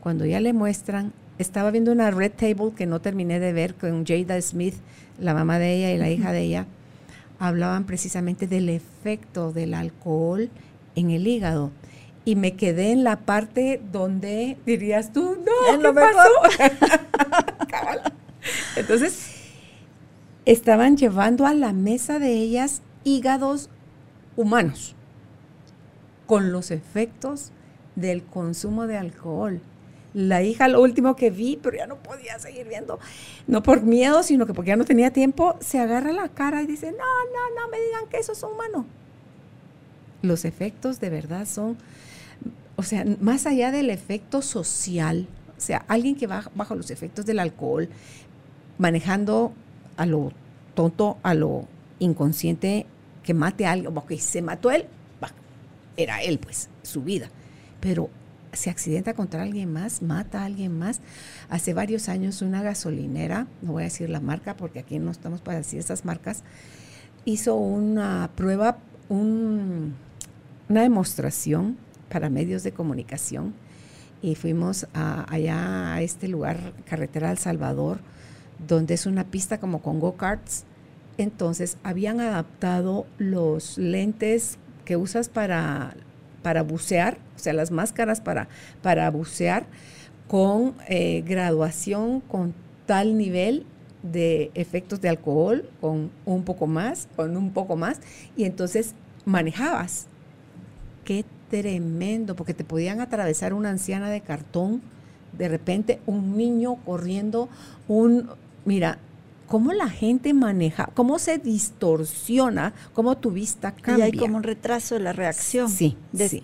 Cuando ya le muestran, estaba viendo una Red Table que no terminé de ver con Jada Smith, la mamá de ella y la hija de ella hablaban precisamente del efecto del alcohol en el hígado. Y me quedé en la parte donde dirías tú, no, ¿qué pasó? Entonces, estaban llevando a la mesa de ellas hígados humanos con los efectos del consumo de alcohol la hija, lo último que vi, pero ya no podía seguir viendo, no por miedo, sino que porque ya no tenía tiempo, se agarra la cara y dice, no, no, no me digan que eso es humano. Los efectos de verdad son, o sea, más allá del efecto social, o sea, alguien que va bajo los efectos del alcohol, manejando a lo tonto, a lo inconsciente, que mate a alguien, porque se mató él, era él, pues, su vida. Pero se accidenta contra alguien más, mata a alguien más. Hace varios años una gasolinera, no voy a decir la marca porque aquí no estamos para decir esas marcas, hizo una prueba, una demostración para medios de comunicación y fuimos allá a este lugar, Carretera El Salvador, donde es una pista como con go-karts. Entonces habían adaptado los lentes que usas para para bucear, o sea, las máscaras para, para bucear con eh, graduación, con tal nivel de efectos de alcohol, con un poco más, con un poco más, y entonces manejabas. Qué tremendo, porque te podían atravesar una anciana de cartón, de repente un niño corriendo, un, mira, cómo la gente maneja, cómo se distorsiona, cómo tu vista cambia. Y hay como un retraso de la reacción. Sí, sí.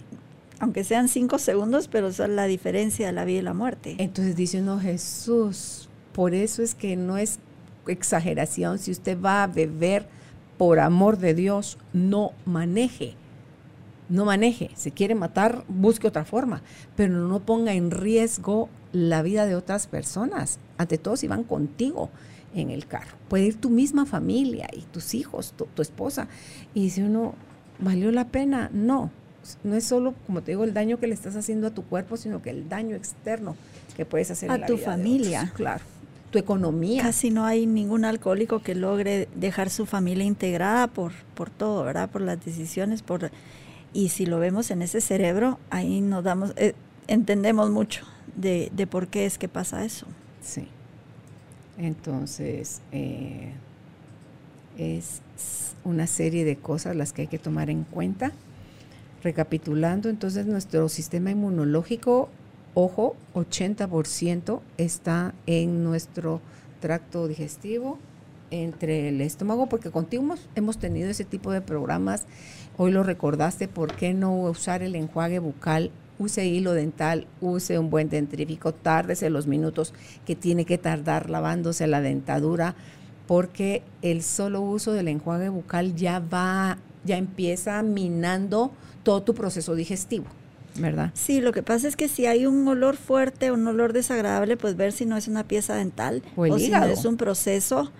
Aunque sean cinco segundos, pero son la diferencia de la vida y la muerte. Entonces dice uno, Jesús, por eso es que no es exageración. Si usted va a beber, por amor de Dios, no maneje. No maneje. Si quiere matar, busque otra forma. Pero no ponga en riesgo la vida de otras personas. Ante todo, si van contigo en el carro. Puede ir tu misma familia y tus hijos, tu, esposa. Y si uno, ¿valió la pena? No. No es solo, como te digo, el daño que le estás haciendo a tu cuerpo, sino que el daño externo que puedes hacer a tu familia. claro. Tu economía. Casi no hay ningún alcohólico que logre dejar su familia integrada por, por todo, ¿verdad? Por las decisiones, por y si lo vemos en ese cerebro, ahí nos damos, eh, entendemos mucho de, de por qué es que pasa eso. Sí. Entonces, eh, es una serie de cosas las que hay que tomar en cuenta. Recapitulando, entonces nuestro sistema inmunológico, ojo, 80% está en nuestro tracto digestivo, entre el estómago, porque contigo hemos tenido ese tipo de programas. Hoy lo recordaste, ¿por qué no usar el enjuague bucal use hilo dental, use un buen dentrífico, tárdese los minutos que tiene que tardar lavándose la dentadura, porque el solo uso del enjuague bucal ya va, ya empieza minando todo tu proceso digestivo. ¿verdad? Sí, lo que pasa es que si hay un olor fuerte, un olor desagradable, pues ver si no es una pieza dental o, si no es un proceso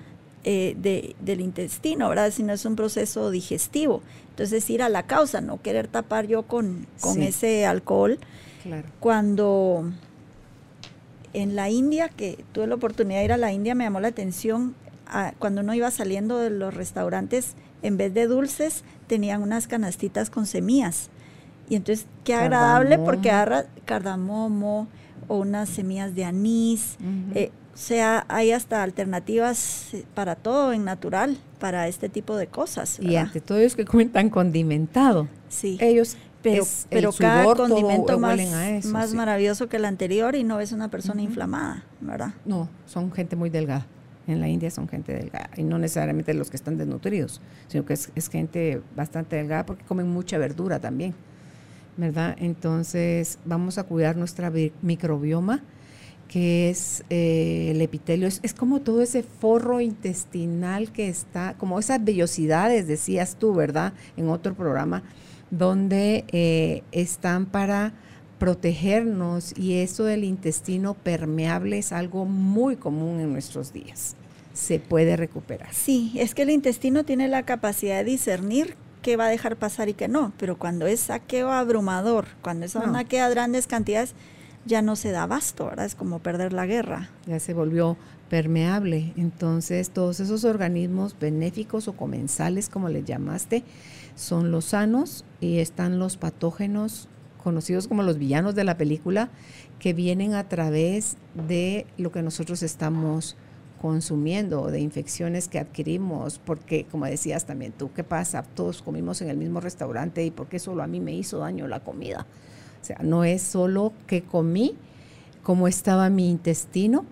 eh, de, del intestino, ¿verdad? Si no es un proceso digestivo. Entonces ir a la causa, no querer tapar yo con, ese alcohol. Cuando en la India, que tuve la oportunidad de ir a la India, me llamó la atención, cuando uno iba saliendo de los restaurantes, en vez de dulces, tenían unas canastitas con semillas. Y entonces, qué agradable porque agarra cardamomo o unas semillas de anís. Eh, sea, hay hasta alternativas eh, para todo en natural, para este tipo de cosas. Y ante todo ellos que comen tan condimentado. Sí. Ellos pero, pero cada condimento más, más maravilloso que el anterior y no es una persona inflamada, ¿verdad? No, son gente muy delgada. En la India son gente delgada y no necesariamente los que están desnutridos, sino que es, gente bastante delgada porque comen mucha verdura también, ¿verdad? Entonces vamos a cuidar nuestra microbioma que es eh, el epitelio, es, es, como todo ese forro intestinal que está, como esas vellosidades, decías tú, ¿verdad? En otro programa, donde eh, están para protegernos y eso del intestino permeable es algo muy común en nuestros días. Se puede recuperar. Sí, es que el intestino tiene la capacidad de discernir qué va a dejar pasar y qué no, pero cuando es saqueo abrumador, cuando es una que a grandes cantidades, ya no se da abasto, ¿verdad? Es como perder la guerra. Ya se volvió permeable. Entonces, todos esos organismos benéficos o comensales, como le llamaste, son los sanos y están los patógenos conocidos como los villanos de la película que vienen a través de lo que nosotros estamos consumiendo, de infecciones que adquirimos, porque como decías también tú, ¿qué pasa? Todos comimos en el mismo restaurante y ¿por qué solo a mí me hizo daño la comida? O sea, no es solo que comí, cómo estaba mi intestino,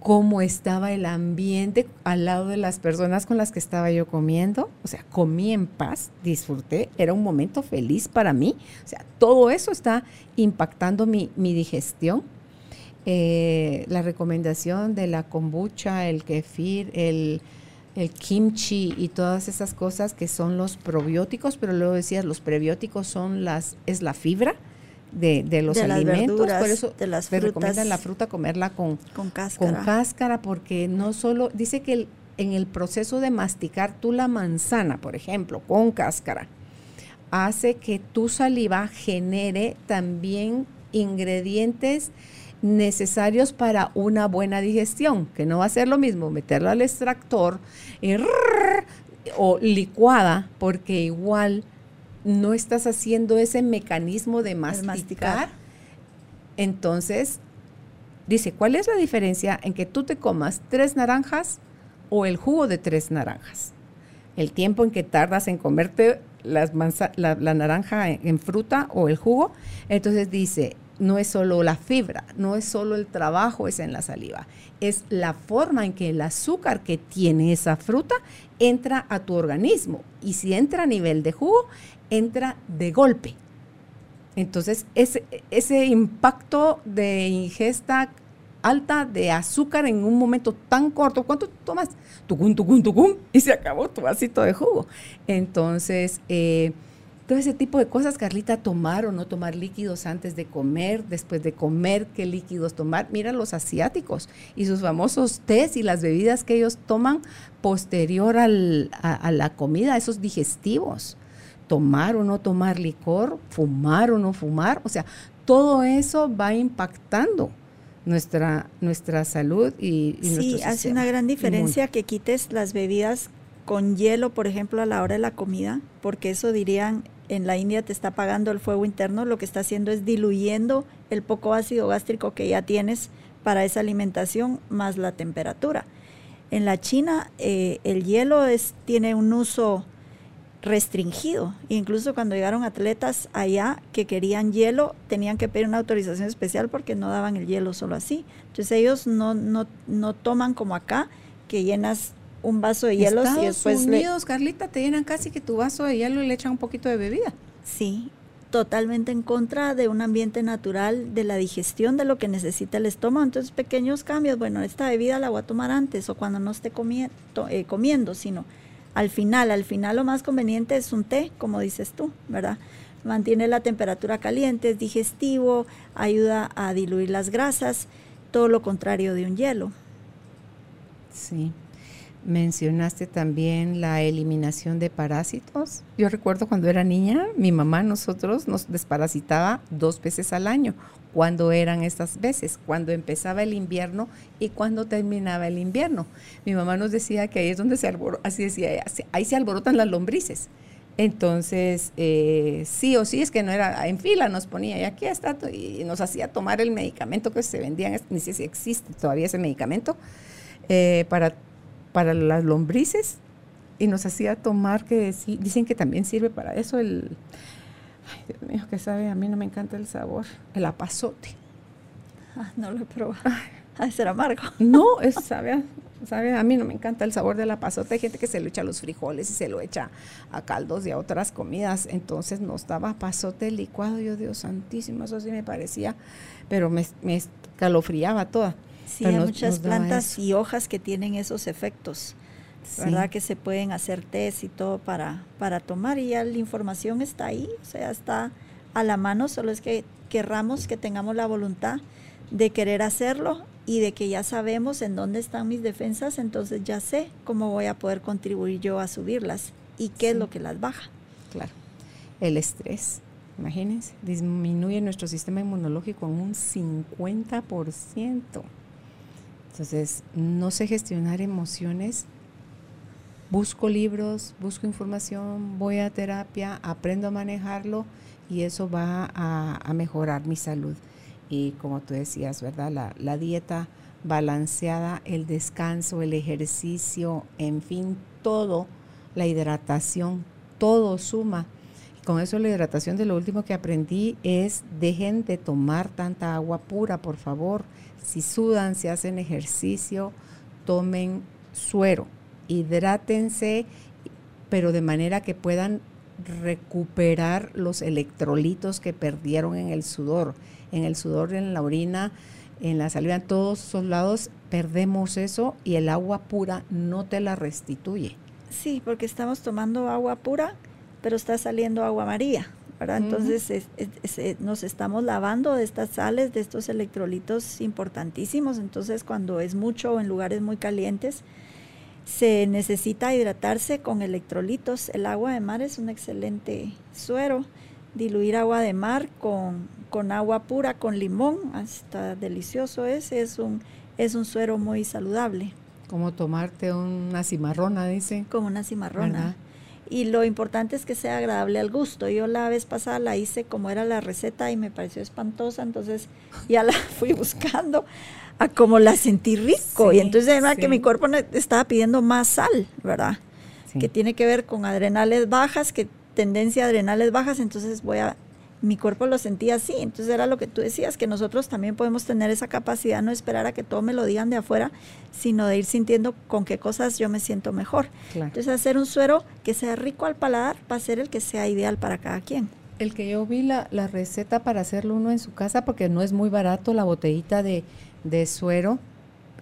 cómo estaba el ambiente al lado de las personas con las que estaba yo comiendo. O sea, comí en paz, disfruté, era un momento feliz para mí. O sea, todo eso está impactando mi, digestión. Eh, la recomendación de la kombucha, el kefir, el, el kimchi y todas esas cosas que son los probióticos, pero luego decías, los prebióticos son las, es la fibra de, los alimentos, por eso de las te recomiendan la fruta comerla con, con, cáscara. con cáscara, porque no solo, dice que en el proceso de masticar tú la manzana, por ejemplo, con cáscara, hace que tu saliva genere también ingredientes necesarios para una buena digestión, que no va a ser lo mismo meterla al extractor o licuada, porque igual no estás haciendo ese mecanismo de masticar, entonces dice, ¿cuál es la diferencia en que tú te comas tres naranjas o el jugo de tres naranjas? El tiempo en que tardas en comerte las la, naranja en, fruta o el jugo. Entonces dice, no es solo la fibra, no es solo el trabajo es en la saliva, es la forma en que el azúcar que tiene esa fruta entra a tu organismo. Y si entra a nivel de jugo, entra de golpe. Entonces, ese, ese impacto de ingesta alta de azúcar en un momento tan corto, ¿cuánto tomas? Tucum, tucum, tucum, y se acabó tu vasito de jugo. Entonces, eh, todo ese tipo de cosas, Carlita, tomar o no tomar líquidos antes de comer, después de comer, qué líquidos tomar. Mira los asiáticos y sus famosos tés y las bebidas que ellos toman posterior al, a la comida, esos digestivos tomar o no tomar licor, fumar o no fumar, o sea, todo eso va impactando nuestra, nuestra salud y, y Sí, hace una gran diferencia que quites las bebidas con hielo, por ejemplo, a la hora de la comida, porque eso dirían en la India te está apagando el fuego interno, lo que está haciendo es diluyendo el poco ácido gástrico que ya tienes para esa alimentación más la temperatura. En la China eh, el hielo es, tiene un uso restringido. Incluso cuando llegaron atletas allá que querían hielo, tenían que pedir una autorización especial porque no daban el hielo solo así. Entonces ellos no, no, no toman como acá, que llenas un vaso de hielo y después Unidos, Carlita, te llenan casi que tu vaso de hielo y le echan un poquito de bebida. Sí, totalmente en contra de un ambiente natural, de la digestión de lo que necesita el estómago. Entonces, pequeños cambios, bueno, esta bebida la voy a tomar antes o cuando no esté comiendo, eh, comiendo sino al final. Al final lo más conveniente es un té, como dices tú, ¿verdad? Mantiene la temperatura caliente, es digestivo, ayuda a diluir las grasas, todo lo contrario de un hielo. Sí. Mencionaste también la eliminación de parásitos. Yo recuerdo cuando era niña, mi mamá, nosotros nos desparasitaba dos veces al año, cuando eran estas veces, cuando empezaba el invierno y cuando terminaba el invierno. Mi mamá nos decía que ahí es donde se alborotan, así decía, ahí se alborotan las lombrices. Entonces, eh, sí o sí, es que no era en fila, nos ponía y aquí está, y nos hacía tomar el medicamento que se vendía, ni sé si existe todavía ese medicamento, eh, para, para las lombrices, y nos hacía tomar, que dicen que también sirve para eso, el, ay Dios mío, que sabe, a mí no me encanta el sabor, el apazote. Ah, no lo he probado. Ay, ser amargo. No, es, sabe, sabe, a mí no me encanta el sabor de la pasota. Hay gente que se lo echa a los frijoles y se lo echa a caldos y a otras comidas. Entonces nos daba pasote licuado. Yo, Dios santísimo, eso sí me parecía, pero me, me escalofriaba toda. Sí, hay muchas plantas y hojas que tienen esos efectos. ¿Verdad? Que se pueden hacer test y todo para, para tomar y ya la información está ahí, o sea, está a la mano, solo es que querramos que tengamos la voluntad de querer hacerlo y de que ya sabemos en dónde están mis defensas, entonces ya sé cómo voy a poder contribuir yo a subirlas y qué es lo que las baja. Claro. El estrés, imagínense, disminuye nuestro sistema inmunológico en un 50%. Entonces, no sé gestionar emociones. Busco libros, busco información, voy a terapia, aprendo a manejarlo y eso va a mejorar mi salud y como tú decías, ¿verdad? La, dieta balanceada, el descanso, el ejercicio, en fin, todo, la hidratación, todo suma. Y con eso la hidratación de lo último que aprendí es dejen de tomar tanta agua pura, por favor. Si sudan, si hacen ejercicio, tomen suero, hidrátense, pero de manera que puedan recuperar los electrolitos que perdieron en el sudor en el sudor, en la orina, en la saliva, en todos esos lados, perdemos eso y el agua pura no te la restituye. Sí, porque estamos tomando agua pura, pero está saliendo agua maría, ¿verdad? Entonces nos estamos lavando de estas sales, de estos electrolitos importantísimos. Entonces cuando es mucho en lugares muy calientes, se necesita hidratarse con electrolitos. El agua de mar es un excelente suero diluir agua de mar con, con agua pura, con limón, hasta delicioso es, es un, es un suero muy saludable. Como tomarte una cimarrona, dice. Como una cimarrona. Y lo importante es que sea agradable al gusto. Yo la vez pasada la hice como era la receta y me pareció espantosa, entonces ya la fui buscando a como la sentí rico. y entonces además que mi cuerpo estaba pidiendo más sal, ¿verdad? Que tiene que ver con adrenales bajas, que tendencia a adrenales bajas, entonces voy a, mi cuerpo lo sentía así, entonces era lo que tú decías, que nosotros también podemos tener esa capacidad, no esperar a que todo me lo digan de afuera, sino de ir sintiendo con qué cosas yo me siento mejor. Entonces hacer un suero que sea rico al paladar va a ser el que sea ideal para cada quien. El que yo vi la, la receta para hacerlo uno en su casa, porque no es muy barato la botellita de, de suero,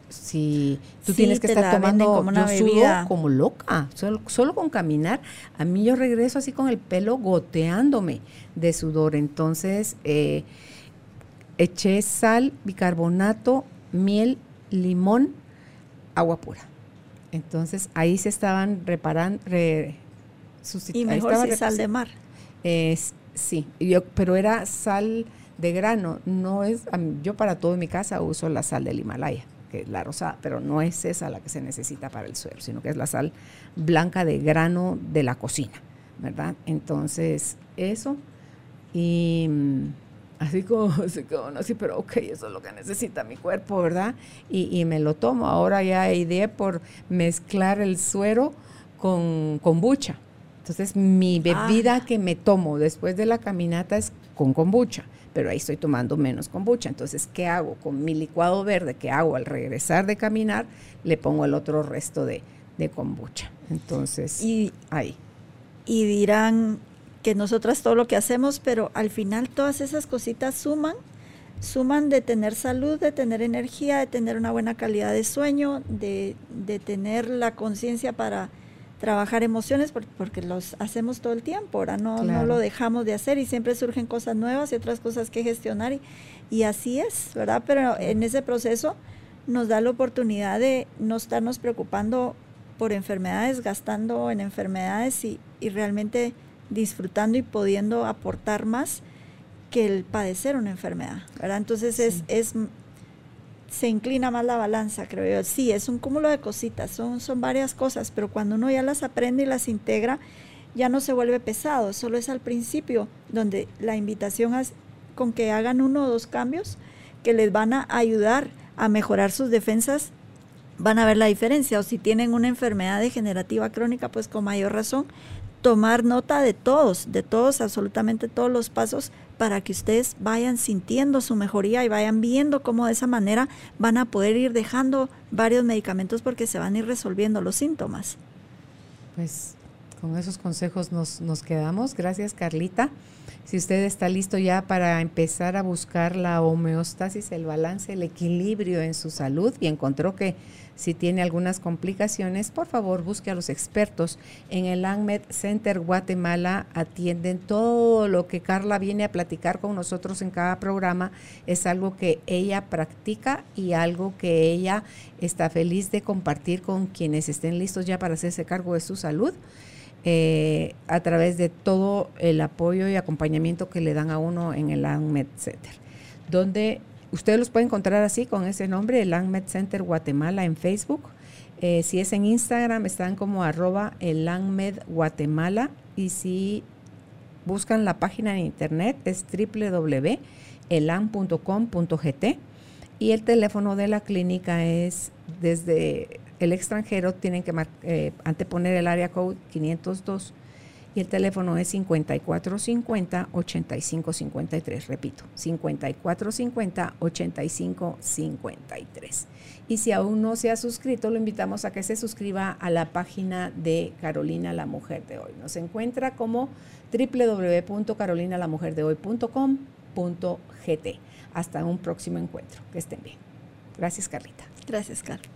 si tú tienes que estar tomando como una bebida. como loca, solo, con caminar, a mí yo regreso así con el pelo goteándome de sudor. Entonces, eh, eché sal, bicarbonato, miel, limón, agua pura. Entonces, ahí se estaban reparando, re, y mejor si sal de mar. sí, yo, pero era sal de grano, no es, yo para todo en mi casa uso la sal del Himalaya que la rosada, pero no es esa la que se necesita para el suero, sino que es la sal blanca de grano de la cocina, ¿verdad? Entonces, eso. Y mm, así como, así como no, sí, pero ok, eso es lo que necesita mi cuerpo, ¿verdad? Y, me lo tomo. Ahora ya ideé por mezclar el suero con kombucha. Entonces, mi bebida ah. que me tomo después de la caminata es con kombucha pero ahí estoy tomando menos kombucha. Entonces, ¿qué hago? Con mi licuado verde que hago al regresar de caminar, le pongo el otro resto de, de kombucha. Entonces, y, ahí. Y dirán que nosotras todo lo que hacemos, pero al final todas esas cositas suman, suman de tener salud, de tener energía, de tener una buena calidad de sueño, de, de tener la conciencia para trabajar emociones porque, los hacemos todo el tiempo, ahora no, no lo dejamos de hacer y siempre surgen cosas nuevas y otras cosas que gestionar y, y así es, ¿verdad? Pero en ese proceso nos da la oportunidad de no estarnos preocupando por enfermedades, gastando en enfermedades y, y realmente disfrutando y pudiendo aportar más que el padecer una enfermedad, ¿verdad? Entonces es, es se inclina más la balanza, creo yo. Sí, es un cúmulo de cositas, son, son varias cosas, pero cuando uno ya las aprende y las integra, ya no se vuelve pesado, solo es al principio donde la invitación es con que hagan uno o dos cambios que les van a ayudar a mejorar sus defensas, van a ver la diferencia. O si tienen una enfermedad degenerativa crónica, pues con mayor razón, tomar nota de todos, de todos, absolutamente todos los pasos para que ustedes vayan sintiendo su mejoría y vayan viendo cómo de esa manera van a poder ir dejando varios medicamentos porque se van a ir resolviendo los síntomas. Pues con esos consejos nos, nos quedamos. Gracias, Carlita. Si usted está listo ya para empezar a buscar la homeostasis, el balance, el equilibrio en su salud y encontró que si tiene algunas complicaciones, por favor busque a los expertos. En el ANMED Center Guatemala atienden todo lo que Carla viene a platicar con nosotros en cada programa. Es algo que ella practica y algo que ella está feliz de compartir con quienes estén listos ya para hacerse cargo de su salud. Eh, a través de todo el apoyo y acompañamiento que le dan a uno en el ANMED Center, donde Ustedes los pueden encontrar así con ese nombre, el ANMED Center Guatemala en Facebook. Eh, si es en Instagram, están como arroba el Guatemala. Y si buscan la página en internet, es www.elan.com.gt. Y el teléfono de la clínica es desde el extranjero, tienen que eh, anteponer el área code 502 y el teléfono es 5450-8553. Repito, 5450-8553. Y si aún no se ha suscrito, lo invitamos a que se suscriba a la página de Carolina la Mujer de Hoy. Nos encuentra como www.carolinalamujerdehoy.com.gt. Hasta un próximo encuentro. Que estén bien. Gracias, Carlita. Gracias, Carlos.